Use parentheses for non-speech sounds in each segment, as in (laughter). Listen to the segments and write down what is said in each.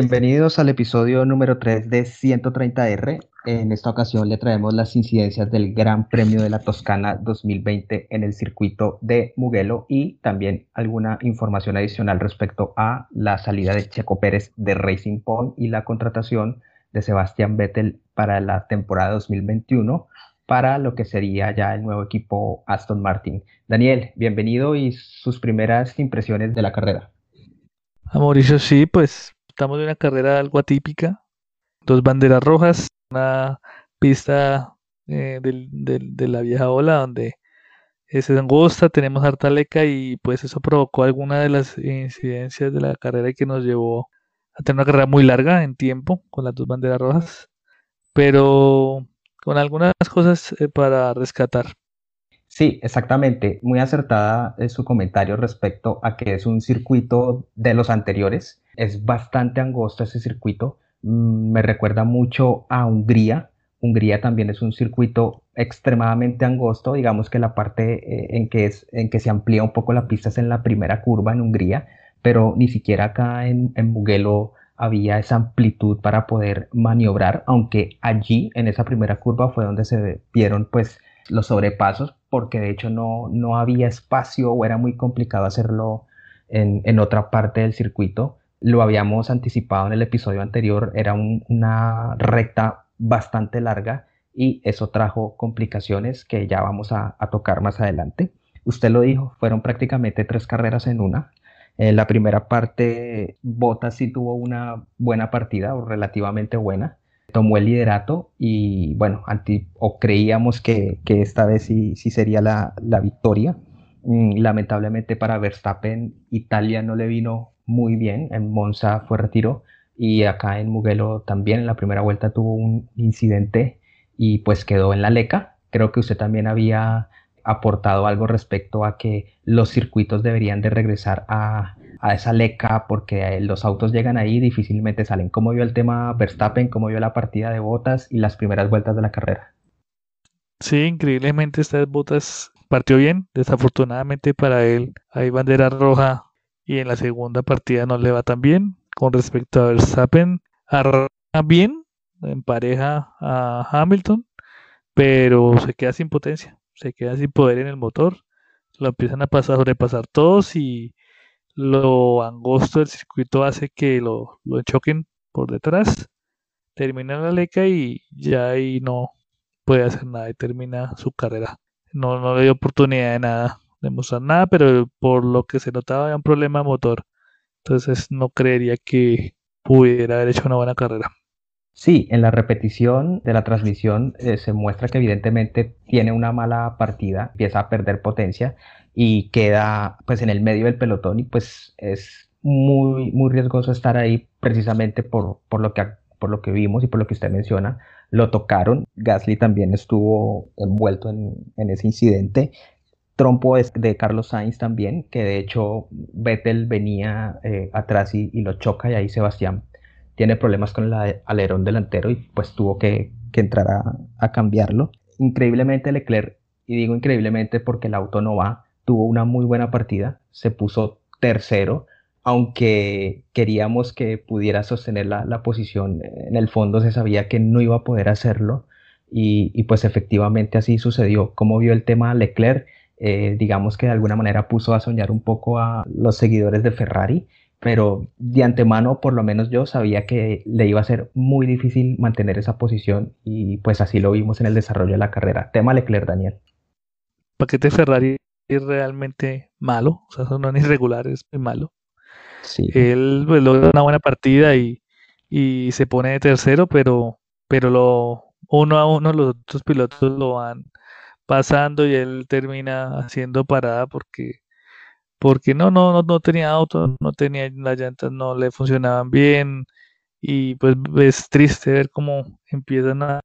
Bienvenidos al episodio número 3 de 130R. En esta ocasión le traemos las incidencias del Gran Premio de la Toscana 2020 en el circuito de Mugello y también alguna información adicional respecto a la salida de Checo Pérez de Racing Point y la contratación de Sebastián Vettel para la temporada 2021 para lo que sería ya el nuevo equipo Aston Martin. Daniel, bienvenido y sus primeras impresiones de la carrera. A Mauricio, sí, pues Estamos en una carrera algo atípica, dos banderas rojas, una pista eh, de la vieja ola donde es angosta, tenemos harta leca y pues eso provocó alguna de las incidencias de la carrera que nos llevó a tener una carrera muy larga en tiempo con las dos banderas rojas, pero con algunas cosas eh, para rescatar. Sí, exactamente. Muy acertada es su comentario respecto a que es un circuito de los anteriores. Es bastante angosto ese circuito. Mm, me recuerda mucho a Hungría. Hungría también es un circuito extremadamente angosto. Digamos que la parte eh, en, que es, en que se amplía un poco la pista es en la primera curva en Hungría, pero ni siquiera acá en, en Mugello había esa amplitud para poder maniobrar, aunque allí en esa primera curva fue donde se vieron pues los sobrepasos, porque de hecho no, no había espacio o era muy complicado hacerlo en, otra parte del circuito. Lo habíamos anticipado en el episodio anterior, era una recta bastante larga y eso trajo complicaciones que ya vamos a, tocar más adelante. Usted lo dijo, fueron prácticamente tres carreras en una. En la primera parte, Bottas sí tuvo una buena partida o relativamente buena tomó el liderato y bueno, o creíamos que, esta vez sí, sí sería la, victoria. Mm, lamentablemente para Verstappen, Italia no le vino muy bien, en Monza fue retiro y acá en Mugello también en la primera vuelta tuvo un incidente y pues quedó en la leca. Creo que usted también había aportado algo respecto a que los circuitos deberían de regresar a, a esa leca porque eh, los autos llegan ahí y difícilmente salen. ¿Cómo vio el tema Verstappen? ¿Cómo vio la partida de botas y las primeras vueltas de la carrera? Sí, increíblemente estas botas partió bien. Desafortunadamente para él hay bandera roja y en la segunda partida no le va tan bien. Con respecto a Verstappen, arranca bien en pareja a Hamilton, pero se queda sin potencia, se queda sin poder en el motor. Lo empiezan a pasar, sobrepasar todos y lo angosto del circuito hace que lo, lo choquen por detrás, termina la leca y ya ahí no puede hacer nada y termina su carrera. No, no le dio oportunidad de nada, de mostrar nada, pero por lo que se notaba había un problema motor. Entonces no creería que pudiera haber hecho una buena carrera. Sí, en la repetición de la transmisión eh, se muestra que evidentemente tiene una mala partida, empieza a perder potencia y queda pues en el medio del pelotón y pues es muy, muy riesgoso estar ahí precisamente por, por, lo que, por lo que vimos y por lo que usted menciona. Lo tocaron, Gasly también estuvo envuelto en, en ese incidente. Trompo es de Carlos Sainz también, que de hecho Vettel venía eh, atrás y, y, lo choca y ahí Sebastián tiene problemas con el alerón delantero y pues tuvo que, que entrar a, cambiarlo. Increíblemente Leclerc, y digo increíblemente porque el auto no va, tuvo una muy buena partida, se puso tercero, aunque queríamos que pudiera sostener la, posición, en el fondo se sabía que no iba a poder hacerlo y, pues efectivamente así sucedió. Como vio el tema Leclerc, eh, digamos que de alguna manera puso a soñar un poco a los seguidores de Ferrari, pero de antemano por lo menos yo sabía que le iba a ser muy difícil mantener esa posición y pues así lo vimos en el desarrollo de la carrera. Tema Leclerc, Daniel. Paquete Ferrari realmente malo, o sea, son (laughs) irregulares, muy malo. Sí. Él pues, logra una buena partida y, y, se pone de tercero, pero, pero lo, uno a uno los otros pilotos lo van pasando y él termina haciendo parada porque porque no no no, no tenía auto, no tenía las llantas, no le funcionaban bien y pues es triste ver cómo empiezan a,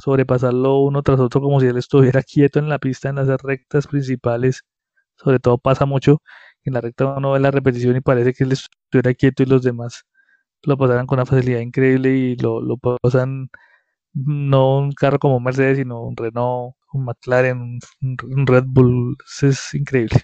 sobrepasarlo uno tras otro como si él estuviera (laughs) quieto en la pista en las rectas principales. Sobre todo pasa mucho en la recta uno ve la repetición y parece que él estuviera quieto y los demás lo pasaran con una facilidad increíble y lo, lo pasan no un carro como Mercedes, sino un Renault, un McLaren, un, Red Bull. Es increíble.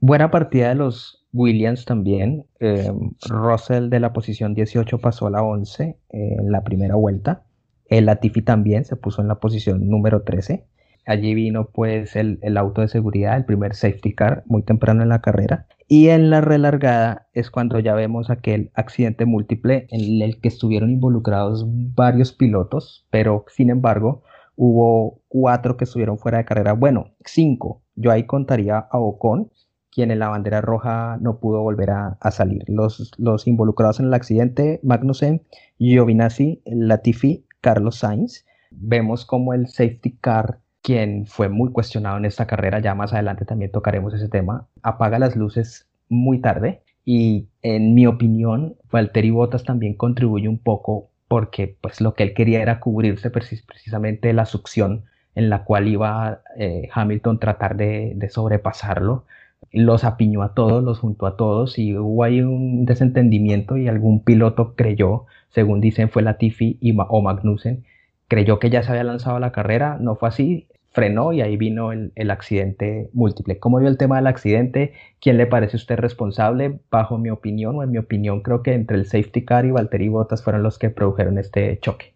Buena partida de los Williams también. Eh, Russell de la posición 18 pasó a la 11 eh, en la primera vuelta. El Latifi también se puso en la posición número 13. Allí vino pues el, auto de seguridad, el primer safety car, muy temprano en la carrera. Y en la relargada es cuando ya vemos aquel accidente múltiple en el que estuvieron involucrados varios pilotos, pero sin embargo hubo cuatro que estuvieron fuera de carrera. Bueno, cinco. Yo ahí contaría a Ocon, quien en la bandera roja no pudo volver a, salir. Los, involucrados en el accidente, Magnussen, Giovinazzi, Latifi, Carlos Sainz. Vemos como el safety car quien fue muy cuestionado en esta carrera, ya más adelante también tocaremos ese tema, apaga las luces muy tarde y en mi opinión Valtteri Bottas también contribuye un poco porque pues lo que él quería era cubrirse precisamente la succión en la cual iba eh, Hamilton tratar de, de, sobrepasarlo. Los apiñó a todos, los juntó a todos y hubo ahí un desentendimiento y algún piloto creyó, según dicen fue Latifi y, o Magnussen, creyó que ya se había lanzado la carrera, no fue así, frenó y ahí vino el, accidente múltiple. ¿Cómo vio el tema del accidente? ¿Quién le parece usted responsable? Bajo mi opinión, o en mi opinión, creo que entre el safety car y Valtteri Bottas fueron los que produjeron este choque.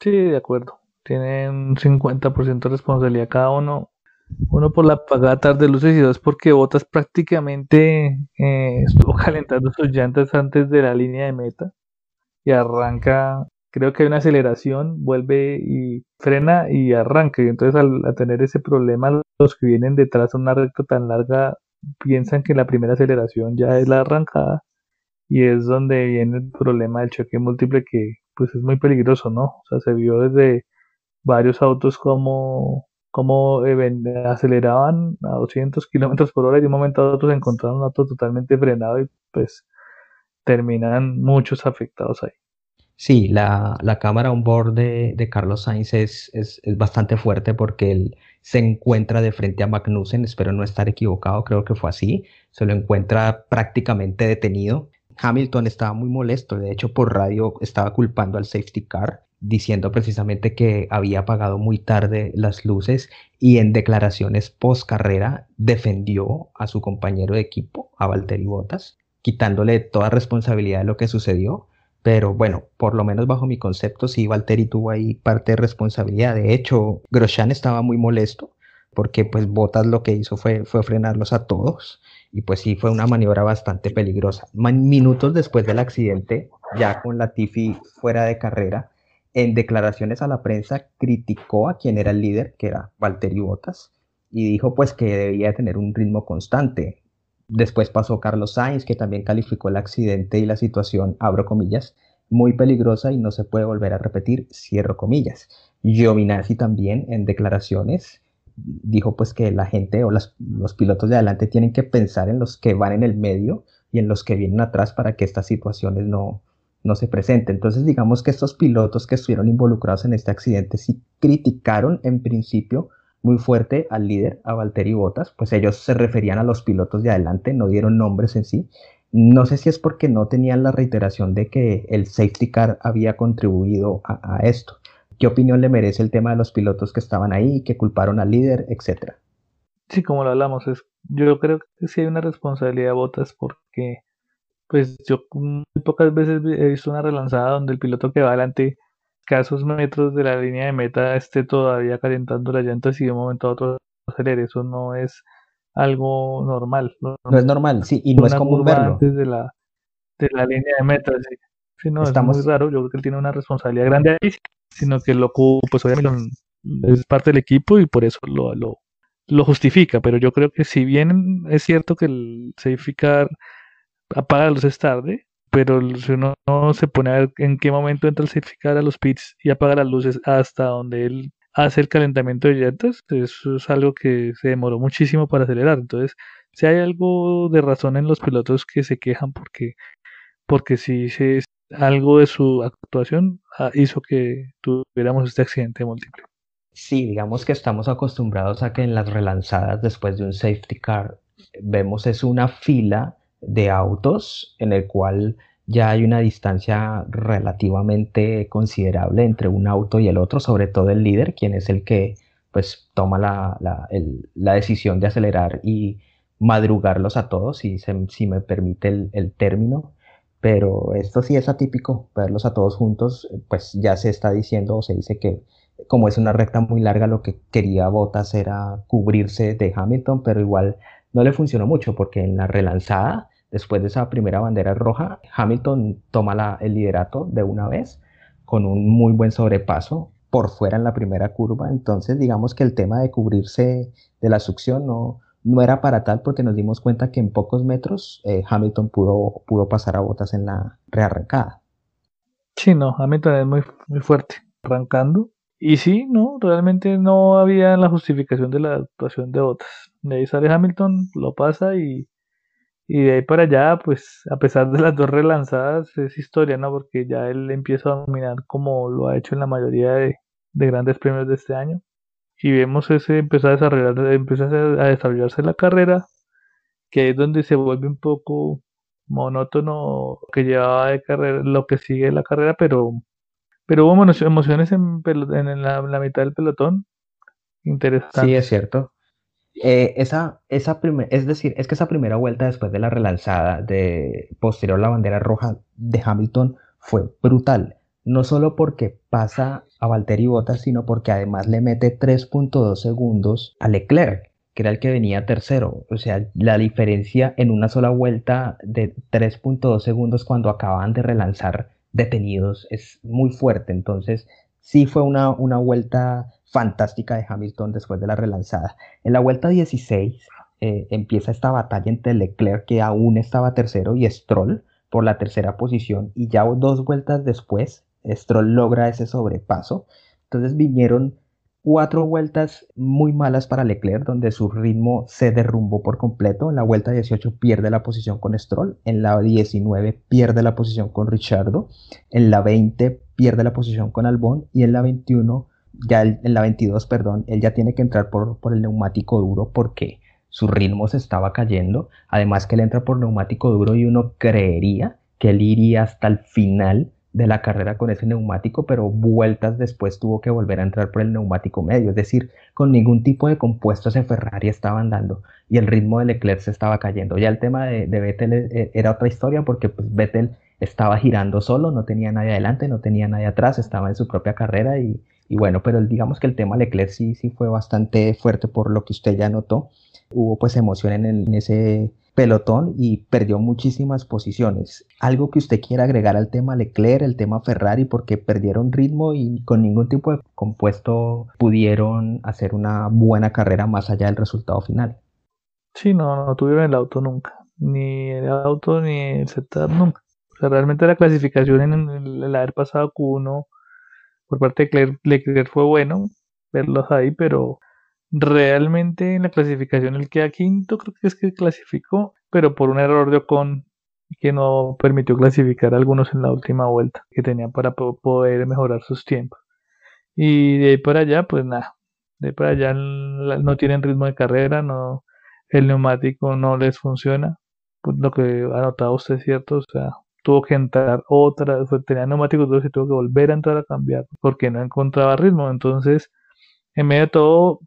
Sí, de acuerdo. Tienen 50% de responsabilidad cada uno. Uno por la apagada tarde de luces y dos porque Bottas prácticamente eh, estuvo (laughs) calentando sus llantas antes de la línea de meta y arranca creo que hay una aceleración, vuelve y frena y arranca. Y entonces al, tener ese problema, los que vienen detrás de una recta tan larga piensan que la primera aceleración ya es la arrancada y es donde viene el problema del choque múltiple que pues es muy peligroso, ¿no? O sea, se vio desde varios autos como, como aceleraban a 200 kilómetros por hora y de un momento a otro se encontraron un auto totalmente frenado y pues terminan muchos afectados ahí. Sí, la, cámara on board de, Carlos Sainz es, es, bastante fuerte porque él se encuentra de frente a Magnussen, espero no estar equivocado, creo que fue así, se lo encuentra prácticamente detenido. Hamilton estaba muy molesto, de hecho por radio estaba culpando al safety car, diciendo precisamente que había apagado muy tarde las luces y en declaraciones post carrera defendió a su compañero de equipo, a Valtteri Bottas, quitándole toda responsabilidad de lo que sucedió pero bueno, por lo menos bajo mi concepto, sí, Valtteri tuvo ahí parte de responsabilidad. De hecho, Grosjean estaba muy molesto porque pues Bottas lo que hizo fue, fue frenarlos a todos y pues sí fue una maniobra bastante peligrosa. Minutos después del accidente, ya con la Tiffy fuera de carrera, en declaraciones a la prensa criticó a quien era el líder, que era Valtteri Bottas, y dijo pues que debía tener un ritmo constante, Después pasó Carlos Sainz, que también calificó el accidente y la situación, abro comillas, muy peligrosa y no se puede volver a repetir, cierro comillas. Giovinazzi también en declaraciones dijo pues que la gente o los pilotos de adelante tienen que pensar en los que van en el medio y en los que vienen atrás para que estas situaciones no, no se presenten. Entonces digamos que estos pilotos que estuvieron involucrados en este accidente sí criticaron en principio muy fuerte al líder, a Valtteri Bottas, pues ellos se referían a los pilotos de adelante, no dieron nombres en sí. No sé si es porque no tenían la reiteración de que el safety car había contribuido a, esto. ¿Qué opinión le merece el tema de los pilotos que estaban ahí, que culparon al líder, etcétera? Sí, como lo hablamos, es, yo creo que sí hay una responsabilidad de Bottas porque pues yo muy pocas veces he visto una relanzada donde el piloto que va adelante escasos metros de la línea de meta esté todavía calentando las llantas y de un momento a otro acelere. Eso no es algo normal. No, es normal, sí, y no es común verlo. Antes de la, de la línea de meta, sí. no, Estamos... es muy raro. Yo creo que él tiene una responsabilidad grande ahí, sino que lo pues obviamente es parte del equipo y por eso lo, lo, lo justifica. Pero yo creo que si bien es cierto que el safety car apaga las luces tarde, pero si uno no se pone a ver en qué momento entra el certificar a los pits y apaga las luces hasta donde él hace el calentamiento de llantas, eso es algo que se demoró muchísimo para acelerar. Entonces, si hay algo de razón en los pilotos que se quejan porque, porque si se, algo de su actuación ah, hizo que tuviéramos este accidente múltiple. Sí, digamos que estamos acostumbrados a que en las relanzadas después de un safety car vemos es una fila de autos en el cual ya hay una distancia relativamente considerable entre un auto y el otro, sobre todo el líder, quien es el que pues toma la, decisión de acelerar y madrugarlos a todos, si, si me permite el, el, término. Pero esto sí es atípico, verlos a todos juntos, pues ya se está diciendo o se dice que como es una recta muy larga, lo que quería Bottas era cubrirse de Hamilton, pero igual no le funcionó mucho porque en la relanzada, después de esa primera bandera roja, Hamilton toma el liderato de una vez con un muy buen sobrepaso por fuera en la primera curva. Entonces, digamos que el tema de cubrirse de la succión no, no era para tal porque nos dimos cuenta que en pocos metros eh, Hamilton pudo, pudo pasar a botas en la rearrancada. Sí, no, Hamilton es muy, muy fuerte arrancando. Y sí, no, realmente no había la justificación de la actuación de botas. De ahí sale Hamilton, lo pasa y, y de ahí para allá, pues a pesar de las dos relanzadas, es historia, ¿no? Porque ya él empieza a dominar como lo ha hecho en la mayoría de, de grandes premios de este año y vemos ese empezar a desarrollar, empieza a desarrollarse la carrera, que es donde se vuelve un poco monótono que llevaba de carrera, lo que sigue la carrera, pero, pero hubo emociones en, en la, mitad del pelotón interesante. Sí, es cierto. Eh, esa, esa es decir, es que esa primera vuelta después de la relanzada de posterior a la bandera roja de Hamilton fue brutal no solo porque pasa a Valtteri Bottas, sino porque además le mete 3.2 segundos a Leclerc, que era el que venía tercero. O sea, la diferencia en una sola vuelta de 3.2 segundos cuando acaban de relanzar detenidos es muy fuerte. Entonces, sí fue una, una vuelta fantástica de Hamilton después de la relanzada. En la vuelta 16 eh, empieza esta batalla entre Leclerc, que aún estaba tercero, y Stroll por la tercera posición. Y ya dos vueltas después, Stroll logra ese sobrepaso. Entonces vinieron cuatro vueltas muy malas para Leclerc, donde su ritmo se derrumbó por completo. En la vuelta 18 pierde la posición con Stroll, en la 19 pierde la posición con Richardo, en la 20 pierde la posición con Albon y en la 21, ya en la 22, perdón, él ya tiene que entrar por, por el neumático duro porque su ritmo se estaba cayendo. Además que él entra por neumático duro y uno creería que él iría hasta el final de la carrera con ese neumático, pero vueltas después tuvo que volver a entrar por el neumático medio, es decir, con ningún tipo de compuestos en Ferrari estaban dando y el ritmo de Leclerc se estaba cayendo. Ya el tema de, de Vettel eh, era otra historia porque pues, Vettel estaba girando solo, no tenía nadie adelante, no tenía nadie atrás, estaba en su propia carrera y, bueno, pero digamos que el tema Leclerc sí, sí fue bastante fuerte por lo que usted ya notó. Hubo pues emoción en, en ese pelotón y perdió muchísimas posiciones. Algo que usted quiera agregar al tema Leclerc, el tema Ferrari, porque perdieron ritmo y con ningún tipo de compuesto pudieron hacer una buena carrera más allá del resultado final. Sí, no, no tuvieron el auto nunca, ni el auto ni el setup nunca. Realmente la clasificación en el, haber pasado Q1 por parte de Leclerc fue bueno verlos ahí, pero Realmente en la clasificación el queda quinto, creo que es que clasificó, pero por un error de Ocon que no permitió clasificar a algunos en la última vuelta que tenían para poder mejorar sus tiempos. Y de ahí para allá, pues nada, de ahí para allá no tienen ritmo de carrera, no, el neumático no les funciona, pues lo que ha notado usted es cierto, o sea, tuvo que entrar otra, tenía neumáticos dos y tuvo que volver a entrar a cambiar porque no encontraba ritmo, entonces en medio de todo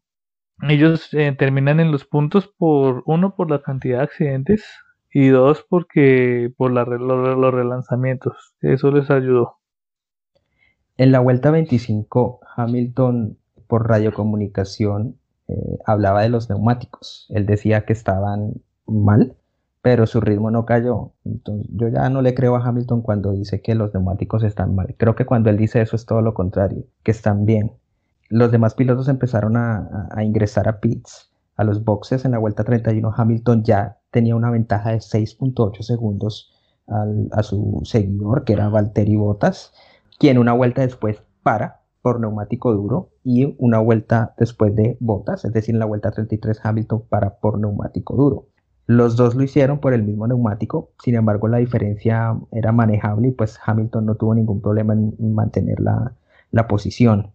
ellos eh, terminan en los puntos por uno por la cantidad de accidentes y dos porque por los, relanzamientos. Eso les ayudó. En la vuelta 25, Hamilton por radiocomunicación eh, hablaba de los neumáticos. Él decía que estaban mal, pero su ritmo no cayó. Entonces, yo ya no le creo a Hamilton cuando dice que los neumáticos están mal. Creo que cuando él dice eso es todo lo contrario, que están bien los demás pilotos empezaron a, ingresar a pits, a los boxes en la vuelta 31. Hamilton ya tenía una ventaja de 6.8 segundos a su seguidor, que era Valtteri Bottas, quien una vuelta después para por neumático duro y una vuelta después de Bottas, es decir, en la vuelta 33 Hamilton para por neumático duro. Los dos lo hicieron por el mismo neumático, sin embargo la diferencia era manejable y pues Hamilton no tuvo ningún problema en mantener la, la posición.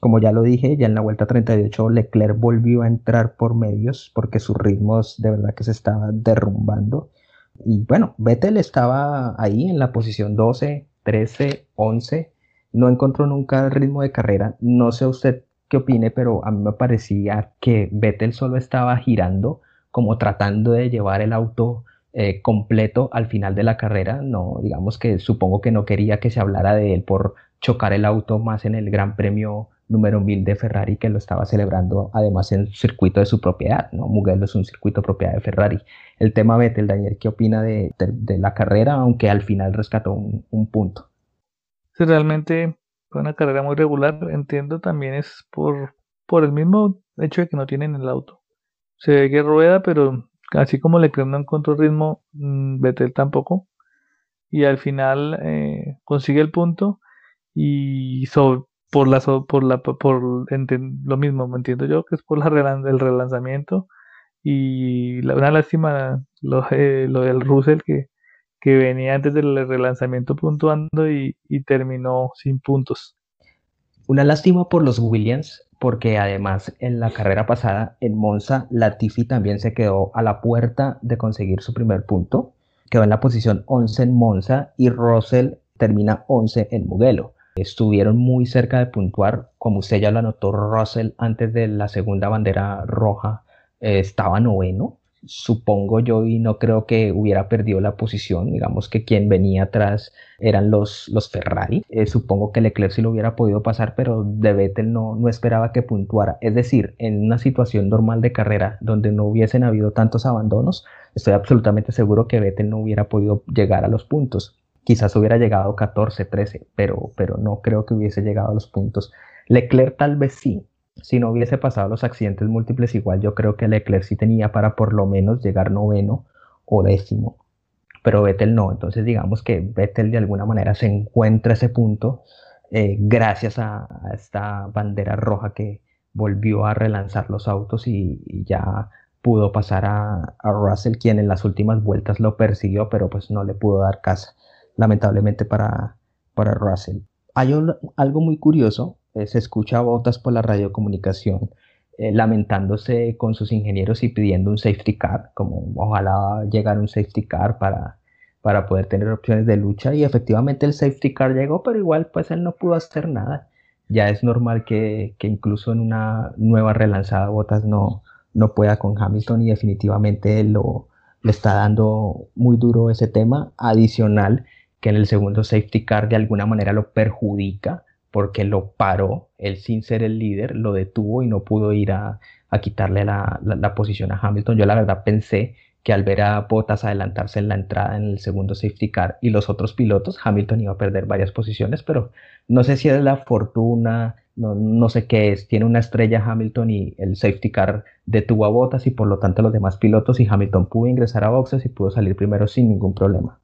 Como ya lo dije, ya en la vuelta 38 Leclerc volvió a entrar por medios porque sus ritmos de verdad que se estaban derrumbando. Y bueno, Vettel estaba ahí en la posición 12, 13, 11. No encontró nunca el ritmo de carrera. No sé usted qué opine, pero a mí me parecía que Vettel solo estaba girando como tratando de llevar el auto eh, completo al final de la carrera. No, digamos que supongo que no quería que se hablara de él por chocar el auto más en el Gran Premio número 1000 de Ferrari que lo estaba celebrando además en circuito de su propiedad. ¿no? Mugello es un circuito propiedad de Ferrari. El tema Vettel, Daniel, ¿qué opina de, la carrera, aunque al final rescató un, punto? Sí, realmente fue una carrera muy regular. Entiendo también es por, por el mismo hecho de que no tienen el auto. Se ve que rueda, pero así como Leclerc no encontró ritmo, mm, Vettel tampoco. Y al final eh, consigue el punto y por la por la por lo mismo, me entiendo yo que es por la el relanzamiento y la, una lástima lo, eh, lo del Russell que, que venía antes del relanzamiento puntuando y terminó sin puntos. Una lástima por los Williams porque además en la carrera pasada en Monza, Latifi también se quedó a la puerta de conseguir su primer punto. Quedó en la posición 11 en Monza y Russell termina 11 en Mugello. Estuvieron muy cerca de puntuar, como usted ya lo anotó, Russell antes de la segunda bandera roja eh, estaba noveno supongo yo, y no creo que hubiera perdido la posición. Digamos que quien venía atrás eran los, los Ferrari. Eh, supongo que Leclerc sí lo hubiera podido pasar, pero de Vettel no, no esperaba que puntuara. Es decir, en una situación normal de carrera donde no hubiesen habido tantos abandonos, estoy absolutamente seguro que Vettel no hubiera podido llegar a los puntos. Quizás hubiera llegado 14, 13, pero, pero no creo que hubiese llegado a los puntos. Leclerc tal vez sí, si no hubiese pasado los accidentes múltiples, igual yo creo que Leclerc sí tenía para por lo menos llegar noveno o décimo, pero Vettel no. Entonces digamos que Vettel de alguna manera se encuentra ese punto eh, gracias a, esta bandera roja que volvió a relanzar los autos y, ya pudo pasar a, Russell, quien en las últimas vueltas lo persiguió, pero pues no le pudo dar casa, lamentablemente para, para Russell. Hay algo muy curioso eh, se escucha a Botas por la radiocomunicación eh, lamentándose con sus ingenieros y pidiendo un safety car, como ojalá llegara un safety car para, para poder tener opciones de lucha y efectivamente el safety car llegó, pero igual pues él no pudo hacer nada. Ya es normal que, que incluso en una nueva relanzada Botas no, no pueda con Hamilton y definitivamente lo, le está dando muy duro ese tema adicional que en el segundo safety car de alguna manera lo perjudica porque lo paró, él sin ser el líder, lo detuvo y no pudo ir a, quitarle la, posición a Hamilton. Yo la verdad pensé que al ver a Bottas adelantarse en la entrada en el segundo safety car y los otros pilotos, Hamilton iba a perder varias posiciones, pero no sé si es la fortuna, no, no sé qué es, tiene una estrella Hamilton y el safety car detuvo a Bottas y por lo tanto los demás pilotos y Hamilton pudo ingresar a boxes y pudo salir primero sin ningún problema.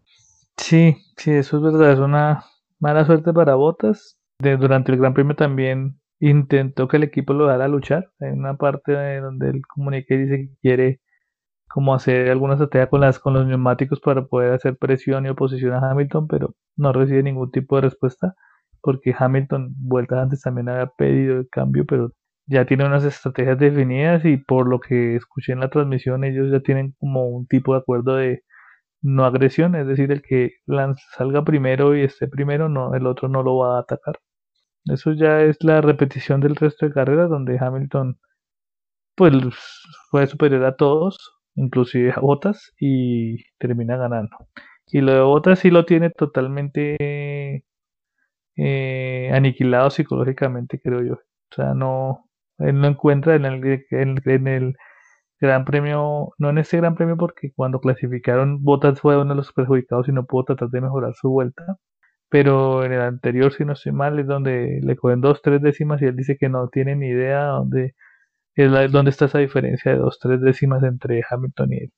Sí, sí, eso es verdad, es una mala suerte para Bottas, durante el Gran Premio también intentó que el equipo lo dara a luchar. Hay una parte donde él comunica y dice que quiere como hacer alguna estrategia con las con los neumáticos para poder hacer presión y oposición a Hamilton, pero no recibe ningún tipo de respuesta porque Hamilton vueltas antes también había pedido el cambio, pero ya tiene unas estrategias definidas y por lo que escuché en la transmisión ellos ya tienen como un tipo de acuerdo de no agresión, es decir, el que salga primero y esté primero, no, el otro no lo va a atacar. Eso ya es la repetición del resto de carreras donde Hamilton pues fue superior a todos, inclusive a Bottas, y termina ganando. Y lo de Bottas sí lo tiene totalmente eh, aniquilado psicológicamente, creo yo. O sea, no, él no encuentra en el, en, el Gran Premio, no en este Gran Premio porque cuando clasificaron Bottas fue uno de los perjudicados y no pudo tratar de mejorar su vuelta pero en el anterior, si no estoy mal, es donde le cogen dos, tres décimas y él dice que no tiene ni idea dónde, es dónde está esa diferencia de dos, tres décimas entre Hamilton y él.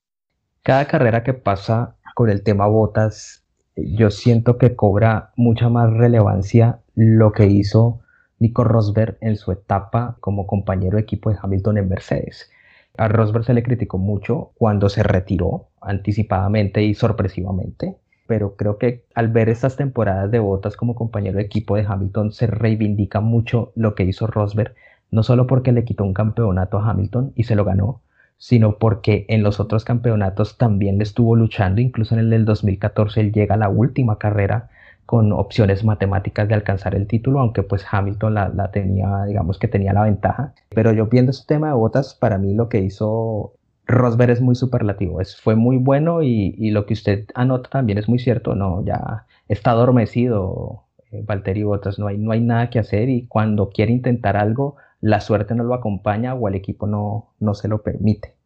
Cada carrera que pasa con el tema botas, yo siento que cobra mucha más relevancia lo que hizo Nico Rosberg en su etapa como compañero de equipo de Hamilton en Mercedes. A Rosberg se le criticó mucho cuando se retiró anticipadamente y sorpresivamente pero creo que al ver estas temporadas de botas como compañero de equipo de Hamilton se reivindica mucho lo que hizo Rosberg, no solo porque le quitó un campeonato a Hamilton y se lo ganó, sino porque en los otros campeonatos también le estuvo luchando, incluso en el del 2014 él llega a la última carrera con opciones matemáticas de alcanzar el título, aunque pues Hamilton la, tenía, digamos que tenía la ventaja. Pero yo viendo este tema de botas, para mí lo que hizo Rosberg es muy superlativo, es, fue muy bueno y, lo que usted anota también es muy cierto, no, ya está adormecido eh, Valtteri Bottas, no hay, no hay nada que hacer y cuando quiere intentar algo, la suerte no lo acompaña o el equipo no, no se lo permite.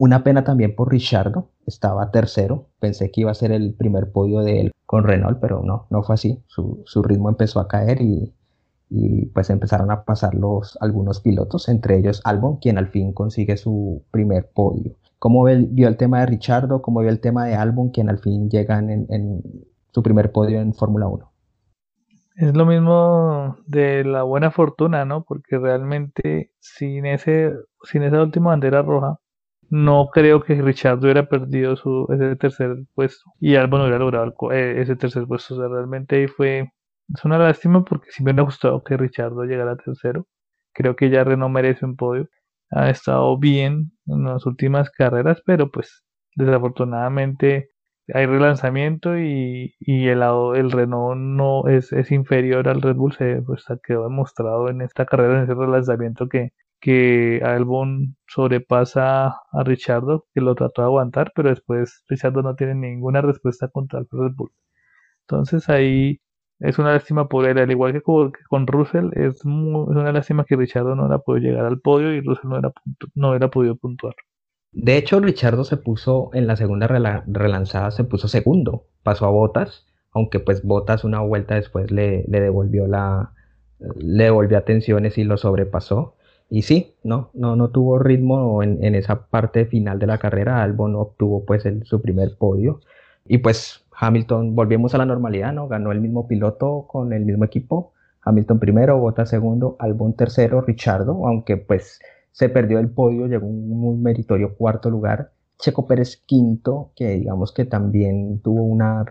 Una pena también por Richardo, estaba tercero, pensé que iba a ser el primer podio de él con Renault, pero no, no fue así, su, su ritmo empezó a caer y, y pues empezaron a pasar los, algunos pilotos, entre ellos Albon, quien al fin consigue su primer podio. ¿Cómo vio el tema de Richardo? ¿Cómo vio el tema de Albon, quien al fin llega en, su primer podio en Fórmula 1? Es lo mismo de la buena fortuna, ¿no? Porque realmente sin, ese, sin esa última bandera roja, no creo que Richardo hubiera perdido su, ese tercer puesto y Albon hubiera logrado eh, ese tercer puesto. O sea, realmente fue es una lástima porque si me hubiera gustado que Richardo llegara tercero. Creo que ya Renault merece un podio. Ha estado bien en las últimas carreras, pero pues desafortunadamente hay relanzamiento y, el, el Renault no es, es inferior al Red Bull. Se pues, quedó demostrado en esta carrera, en ese relanzamiento que, que Albon sobrepasa a Richardo, que lo trató de aguantar, pero después Richardo no tiene ninguna respuesta contra el Red Bull. Entonces ahí es una lástima por él, al igual que con, Russell, es, una lástima que Richardo no era podido llegar al podio y Russell no era, no era podido puntuar. De hecho, Richardo se puso en la segunda relanzada, se puso segundo, pasó a Botas, aunque pues Botas una vuelta después le, devolvió la le devolvió atenciones y lo sobrepasó. Y sí, no, no, no tuvo ritmo en, esa parte final de la carrera. Albon obtuvo pues su primer podio. Y pues Hamilton, volvimos a la normalidad, ¿no? Ganó el mismo piloto con el mismo equipo. Hamilton primero, Bottas segundo, Albon tercero, Richardo, aunque pues se perdió el podio, llegó un muy meritorio cuarto lugar. Checo Pérez quinto, que digamos que también tuvo una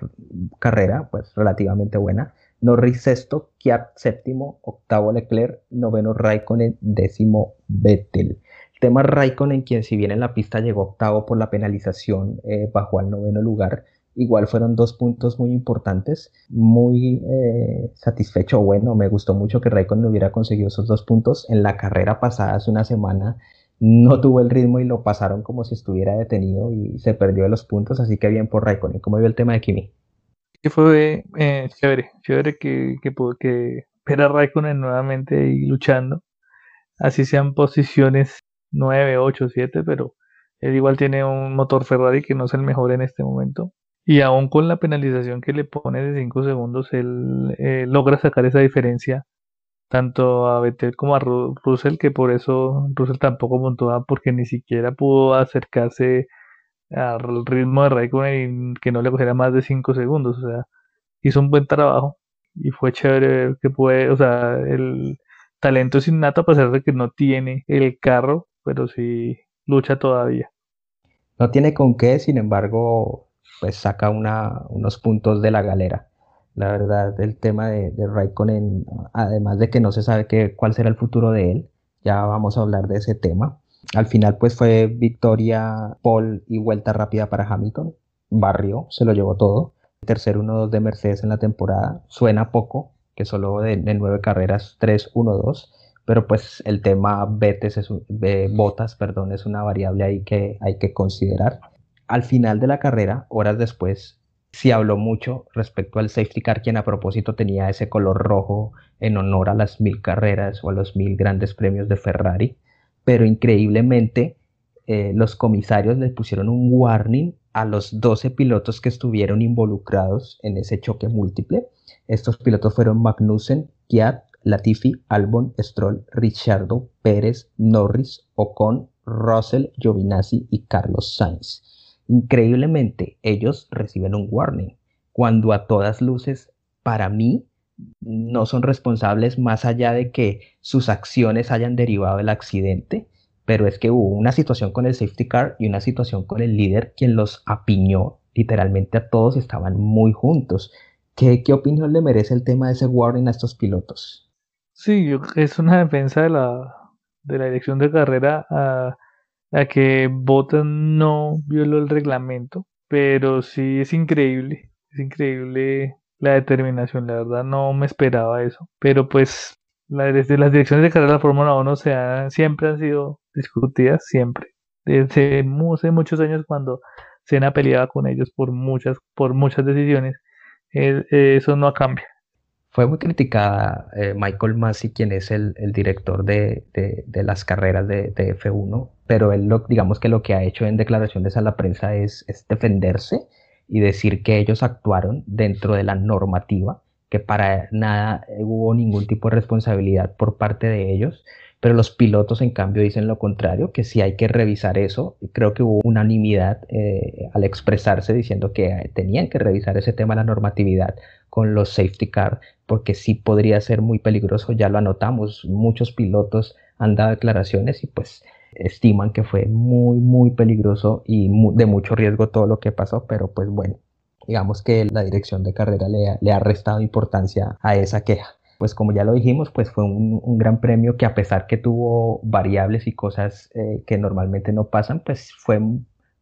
carrera pues relativamente buena. Norris sexto, Kiat séptimo, octavo Leclerc, noveno Raikkonen, décimo Vettel. El tema Raikkonen, quien si bien en la pista llegó octavo por la penalización, eh, bajó al noveno lugar igual fueron dos puntos muy importantes, muy eh, satisfecho, bueno, me gustó mucho que Raikkonen hubiera conseguido esos dos puntos. En la carrera pasada hace una semana no tuvo el ritmo y lo pasaron como si estuviera detenido y se perdió de los puntos, así que bien por Raikkonen. ¿Cómo vio el tema de Kimi? Que fue eh, chévere, chévere que, que, que ver a Raikkonen nuevamente y luchando, así sean posiciones 9, 8, 7, pero él igual tiene un motor Ferrari que no es el mejor en este momento. Y aún con la penalización que le pone de 5 segundos, él eh, logra sacar esa diferencia tanto a Vettel como a Russell, que por eso Russell tampoco montó porque ni siquiera pudo acercarse al ritmo de Raikkonen y que no le cogiera más de 5 segundos. O sea, hizo un buen trabajo y fue chévere que puede, o sea, el talento es innato a pesar de que no tiene el carro, pero sí lucha todavía. No tiene con qué, sin embargo, pues saca unos puntos de la galera. La verdad, el tema de, Raikkonen, además de que no se sabe qué, cuál será el futuro de él, ya vamos a hablar de ese tema. Al final, pues fue victoria, Paul y vuelta rápida para Hamilton. Barrio, se lo llevó todo. Tercer 1-2 de Mercedes en la temporada. Suena poco, que solo de, nueve carreras, 3-1-2. Pero pues el tema Betes es, botas perdón, es una variable ahí que hay que considerar al final de la carrera, horas después, se habló mucho respecto al safety car, quien a propósito tenía ese color rojo en honor a las mil carreras o a los mil grandes premios de Ferrari, pero increíblemente eh, los comisarios le pusieron un warning a los 12 pilotos que estuvieron involucrados en ese choque múltiple. Estos pilotos fueron Magnussen, Kiat, Latifi, Albon, Stroll, Richardo, Pérez, Norris, Ocon, Russell, Giovinazzi y Carlos Sainz. Increíblemente, ellos reciben un warning, cuando a todas luces, para mí, no son responsables más allá de que sus acciones hayan derivado del accidente, pero es que hubo una situación con el safety car y una situación con el líder quien los apiñó, literalmente a todos estaban muy juntos. ¿Qué, opinión le merece el tema de ese warning a estos pilotos? Sí, es una defensa de la, de la dirección de carrera a a que Bottas no violó el reglamento, pero sí es increíble, es increíble la determinación, la verdad no me esperaba eso, pero pues desde las direcciones de carrera de la Fórmula 1 se siempre han sido discutidas, siempre, desde hace muchos años cuando Senna peleaba con ellos por muchas, por muchas decisiones, eso no cambia. Fue muy criticada eh, Michael Massey, quien es el, director de, las carreras de, F1, pero él lo, digamos que lo que ha hecho en declaraciones a la prensa es, es defenderse y decir que ellos actuaron dentro de la normativa, que para nada hubo ningún tipo de responsabilidad por parte de ellos pero los pilotos en cambio dicen lo contrario, que sí hay que revisar eso. Creo que hubo unanimidad eh, al expresarse diciendo que tenían que revisar ese tema la normatividad con los safety car, porque sí podría ser muy peligroso, ya lo anotamos, muchos pilotos han dado declaraciones y pues estiman que fue muy, muy peligroso y de mucho riesgo todo lo que pasó, pero pues bueno, digamos que la dirección de carrera le ha restado importancia a esa queja. Pues como ya lo dijimos, pues fue un, gran premio que a pesar que tuvo variables y cosas eh, que normalmente no pasan, pues fue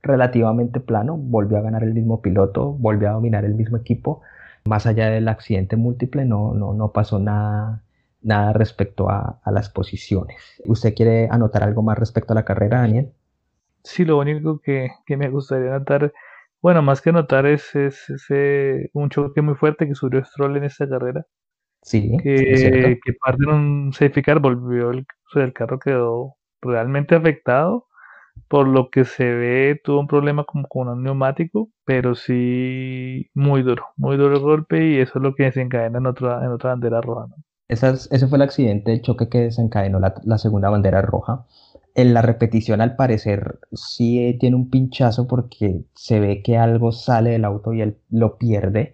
relativamente plano, volvió a ganar el mismo piloto, volvió a dominar el mismo equipo, más allá del accidente múltiple no, no, no pasó nada, nada respecto a, las posiciones. ¿Usted quiere anotar algo más respecto a la carrera, Daniel? Sí, lo único que, me gustaría anotar, bueno, más que anotar es, un choque muy fuerte que sufrió Stroll en esta carrera Sí, que, que parte de un safety car volvió, el, el carro quedó realmente afectado. Por lo que se ve, tuvo un problema como con un neumático, pero sí muy duro, muy duro el golpe y eso es lo que desencadena en otra, en otra bandera roja. Ese fue el accidente, el choque que desencadenó la, segunda bandera roja. En la repetición, al parecer, sí tiene un pinchazo porque se ve que algo sale del auto y él lo pierde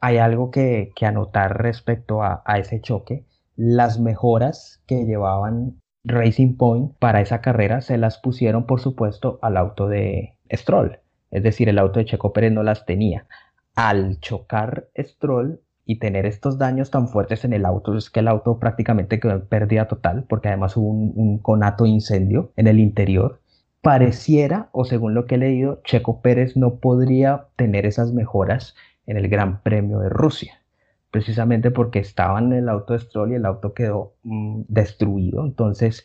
hay algo que, anotar respecto a, ese choque. Las mejoras que llevaban Racing Point para esa carrera se las pusieron, por supuesto, al auto de Stroll. Es decir, el auto de Checo Pérez no las tenía. Al chocar Stroll y tener estos daños tan fuertes en el auto, es que el auto prácticamente quedó en pérdida total, porque además hubo un, un conato incendio en el interior. Pareciera, o según lo que he leído, Checo Pérez no podría tener esas mejoras en el Gran Premio de Rusia, precisamente porque estaban en el auto de Stroll y el auto quedó mm, destruido. Entonces,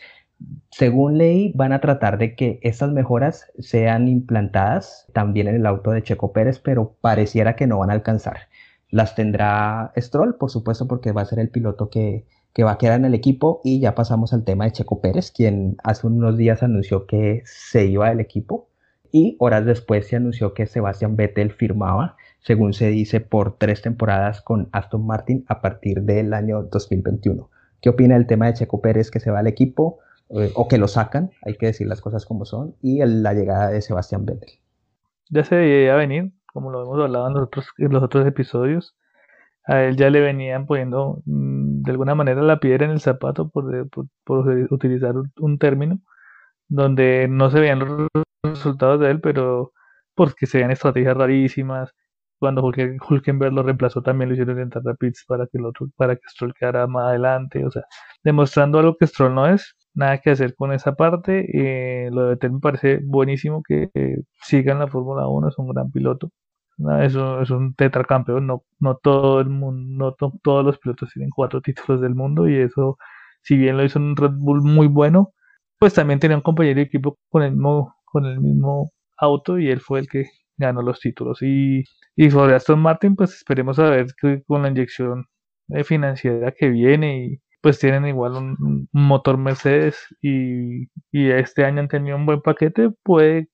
según ley, van a tratar de que estas mejoras sean implantadas también en el auto de Checo Pérez, pero pareciera que no van a alcanzar. Las tendrá Stroll, por supuesto, porque va a ser el piloto que, que va a quedar en el equipo. Y ya pasamos al tema de Checo Pérez, quien hace unos días anunció que se iba del equipo. Y horas después se anunció que Sebastián Vettel firmaba según se dice, por tres temporadas con Aston Martin a partir del año 2021. ¿Qué opina del tema de Checo Pérez que se va al equipo eh, o que lo sacan? Hay que decir las cosas como son. Y la llegada de Sebastián Vettel. Ya se veía venir, como lo hemos hablado en los otros, en los otros episodios. A él ya le venían poniendo mm, de alguna manera la piedra en el zapato, por, eh, por, utilizar un, término, donde no se veían los resultados de él, pero porque se veían estrategias rarísimas, cuando Hulkenberg lo reemplazó también lo hicieron entrar a pits para que el otro, para que Stroll quedara más adelante, o sea, demostrando algo que Stroll no es, nada que hacer con esa parte, eh, lo de Vettel me parece buenísimo que eh, siga en la Fórmula 1, es un gran piloto, eso es un tetracampeón, no, no todo el mundo, no todos los pilotos tienen cuatro títulos del mundo y eso, si bien lo hizo en un Red Bull muy bueno, pues también tenía un compañero de equipo con el mismo, con el mismo auto y él fue el que ganó los títulos. Y, y sobre Aston Martin, pues esperemos a ver que con la inyección financiera que viene y pues tienen igual un, motor Mercedes y, este año han tenido un buen paquete, puede,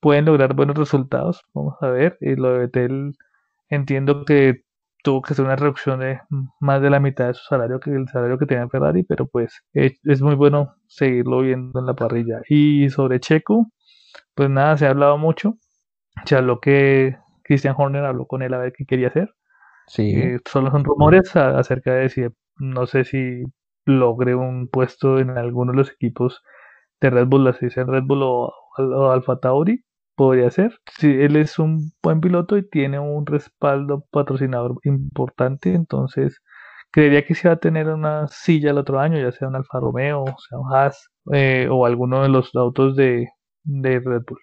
pueden lograr buenos resultados. Vamos a ver. Y lo de Betel entiendo que tuvo que hacer una reducción de más de la mitad de su salario que el salario que tenía Ferrari, pero pues es, es muy bueno seguirlo viendo en la parrilla. Y sobre Checo, pues nada, se ha hablado mucho ya lo que Christian Horner habló con él a ver qué quería hacer. Sí. Eh, solo son rumores acerca de si, no sé si logre un puesto en alguno de los equipos de Red Bull, así sea Red Bull o, Alfa Tauri, podría ser. Si él es un buen piloto y tiene un respaldo patrocinador importante, entonces creería que se va a tener una silla el otro año, ya sea un Alfa Romeo, sea un Haas eh, o alguno de los autos de, de Red Bull.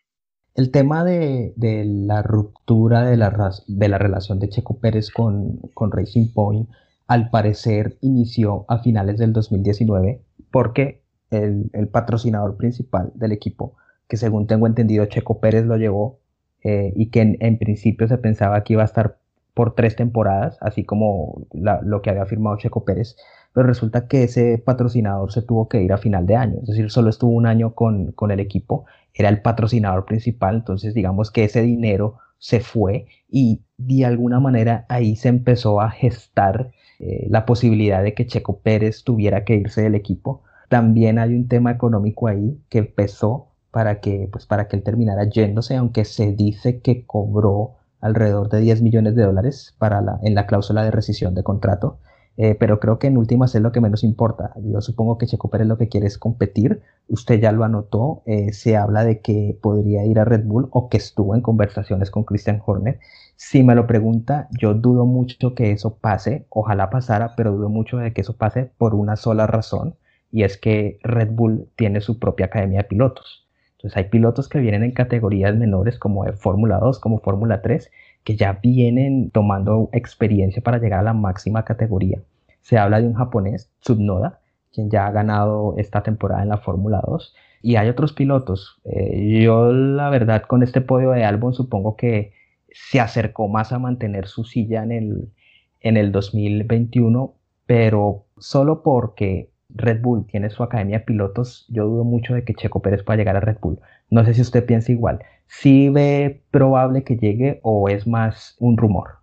El tema de, la ruptura de la, de la, relación de Checo Pérez con, Racing Point, al parecer inició a finales del 2019 porque el, patrocinador principal del equipo que según tengo entendido Checo Pérez lo llevó eh, y que en, principio se pensaba que iba a estar por tres temporadas, así como lo que había firmado Checo Pérez, pero resulta que ese patrocinador se tuvo que ir a final de año, es decir, solo estuvo un año con, con el equipo, era el patrocinador principal, entonces digamos que ese dinero se fue y de alguna manera ahí se empezó a gestar eh, la posibilidad de que Checo Pérez tuviera que irse del equipo. También hay un tema económico ahí que empezó para que, pues, para que él terminara yéndose, aunque se dice que cobró alrededor de 10 millones de dólares para la, en la cláusula de rescisión de contrato. Eh, pero creo que en últimas es lo que menos importa. Yo supongo que Checo Pérez lo que quiere es competir. Usted ya lo anotó. Eh, se habla de que podría ir a Red Bull o que estuvo en conversaciones con Christian Horner. Si me lo pregunta, yo dudo mucho que eso pase. Ojalá pasara, pero dudo mucho de que eso pase por una sola razón. Y es que Red Bull tiene su propia academia de pilotos. Entonces hay pilotos que vienen en categorías menores como Fórmula 2, como Fórmula 3 que ya vienen tomando experiencia para llegar a la máxima categoría. Se habla de un japonés, Tsunoda, quien ya ha ganado esta temporada en la Fórmula 2. Y hay otros pilotos. Eh, yo, la verdad, con este podio de Albon, supongo que se acercó más a mantener su silla en el, en el 2021, pero solo porque Red Bull tiene su academia de pilotos, yo dudo mucho de que Checo Pérez pueda llegar a Red Bull. No sé si usted piensa igual. ¿Sí ve probable que llegue o es más un rumor?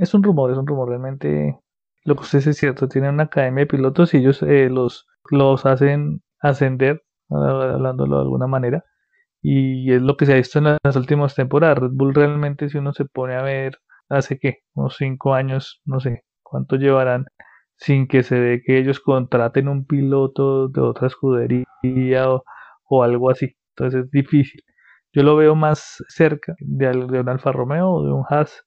Es un rumor, es un rumor. Realmente lo que usted dice es cierto. Tienen una academia de pilotos y ellos eh, los, los hacen ascender, hablándolo de alguna manera. Y es lo que se ha visto en las últimas temporadas. Red Bull realmente, si uno se pone a ver, hace que unos cinco años, no sé cuánto llevarán, sin que se ve que ellos contraten un piloto de otra escudería o algo así. Entonces es difícil. Yo lo veo más cerca de, un Alfa Romeo o de un Haas.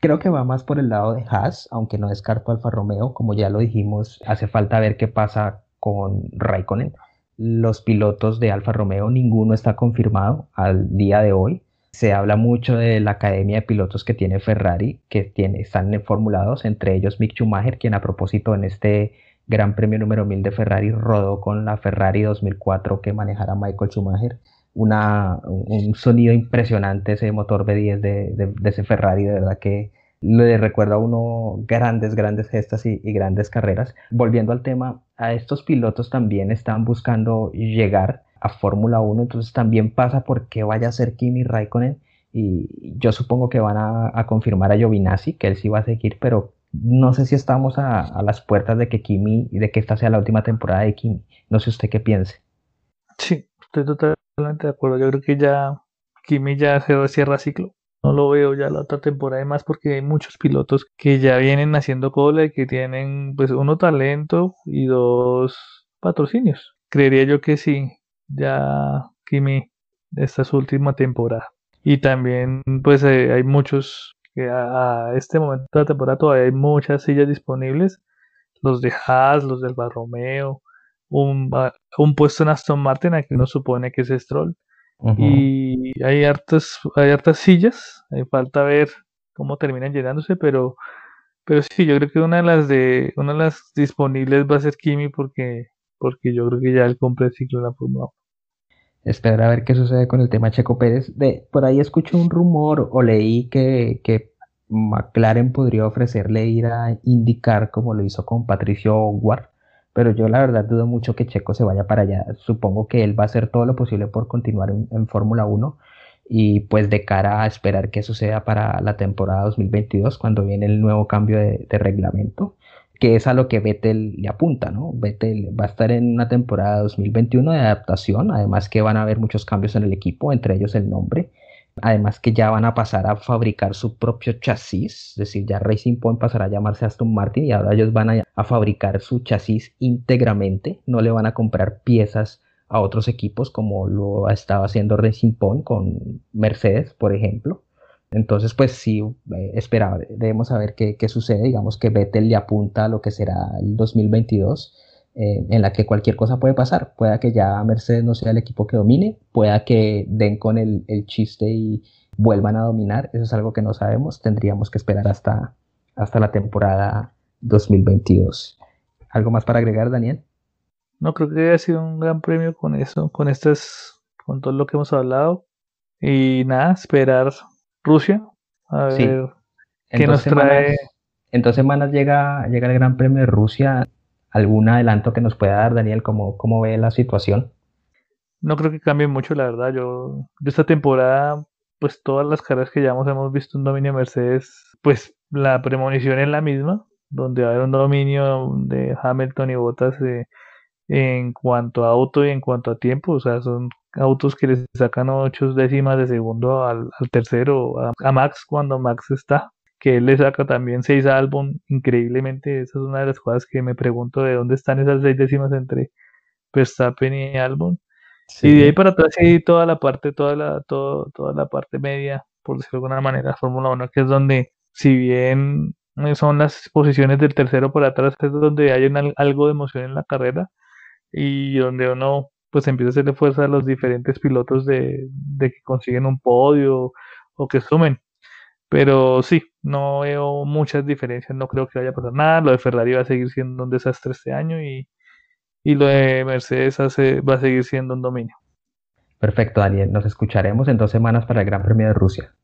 Creo que va más por el lado de Haas, aunque no descarto Alfa Romeo. Como ya lo dijimos, hace falta ver qué pasa con Raikkonen. Los pilotos de Alfa Romeo, ninguno está confirmado al día de hoy. Se habla mucho de la academia de pilotos que tiene Ferrari, que tiene, están formulados, entre ellos Mick Schumacher, quien a propósito en este Gran Premio número 1000 de Ferrari rodó con la Ferrari 2004 que manejara Michael Schumacher un sonido impresionante ese motor B10 de, de, ese Ferrari, de verdad que le recuerda a uno grandes, grandes gestas y, grandes carreras. Volviendo al tema, a estos pilotos también están buscando llegar a Fórmula 1, entonces también pasa por qué vaya a ser Kimi Raikkonen y yo supongo que van a, confirmar a Giovinazzi, que él sí va a seguir, pero no sé si estamos a, a, las puertas de que Kimi, de que esta sea la última temporada de Kimi. No sé usted qué piense. Sí, estoy totalmente de acuerdo. Yo creo que ya Kimi ya se cierra ciclo. No lo veo ya la otra temporada más porque hay muchos pilotos que ya vienen haciendo cola y que tienen pues uno talento y dos patrocinios. Creería yo que sí, ya Kimi esta es su última temporada. Y también pues eh, hay muchos que a, este momento de la temporada todavía hay muchas sillas disponibles. Los de Haas, los del Barromeo, un, un puesto en Aston Martin, aquí uno supone que es Stroll. Y hay hartas, hay hartas sillas, hay falta ver cómo terminan llenándose, pero, pero sí, yo creo que una de las de, una de las disponibles va a ser Kimi porque, porque yo creo que ya él compra el ciclo de la Fórmula Esperar a ver qué sucede con el tema Checo Pérez. De, por ahí escuché un rumor o leí que, que McLaren podría ofrecerle ir a indicar como lo hizo con Patricio Ward pero yo la verdad dudo mucho que Checo se vaya para allá. Supongo que él va a hacer todo lo posible por continuar en, Fórmula 1 y pues de cara a esperar que suceda para la temporada 2022 cuando viene el nuevo cambio de, reglamento, que es a lo que Vettel le apunta, ¿no? Vettel va a estar en una temporada 2021 de adaptación, además que van a haber muchos cambios en el equipo, entre ellos el nombre Además que ya van a pasar a fabricar su propio chasis, es decir, ya Racing Point pasará a llamarse Aston Martin y ahora ellos van a, fabricar su chasis íntegramente, no le van a comprar piezas a otros equipos como lo estaba haciendo Racing Point con Mercedes, por ejemplo. Entonces, pues sí, eh, esperaba, debemos saber qué, qué, sucede. Digamos que Vettel le apunta a lo que será el 2022 eh, en la que cualquier cosa puede pasar. Pueda que ya Mercedes no sea el equipo que domine, pueda que den con el, chiste y vuelvan a dominar. Eso es algo que no sabemos. Tendríamos que esperar hasta, hasta la temporada 2022. ¿Algo más para agregar, Daniel? No, creo que ha sido un gran premio con eso, con estas con todo lo que hemos hablado. Y nada, esperar Rusia. A ver qué nos trae. En dos semanas llega, llega el Gran Premio de Rusia. ¿Algún adelanto que nos pueda dar, Daniel? ¿Cómo, cómo ve la situación? No creo que cambie mucho, la verdad. Yo, de esta temporada, pues todas las carreras que ya hemos visto un dominio Mercedes, pues la premonición es la misma, donde va a haber un dominio de Hamilton y Bottas eh, en cuanto a auto y en cuanto a tiempo. O sea, son autos que les sacan ocho décimas de segundo al, tercero, a, Max cuando Max está, que él le saca también seis álbum, increíblemente, esa es una de las cosas que me pregunto de dónde están esas seis décimas entre Verstappen y Albon. Y de ahí para atrás sí toda la parte, toda la, todo, toda la parte media, por decirlo de alguna manera, Fórmula 1, que es donde, si bien son las posiciones del tercero por atrás, es donde hay algo de emoción en la carrera y donde uno pues empieza a hacerle fuerza a los diferentes pilotos de, que consiguen un podio o que sumen. Pero sí, no veo muchas diferencias, no creo que vaya a pasar nada. Lo de Ferrari va a seguir siendo un desastre este año y, y lo de Mercedes va a seguir siendo un dominio. Perfecto, Daniel. Nos escucharemos en dos semanas para el Gran Premio de Rusia.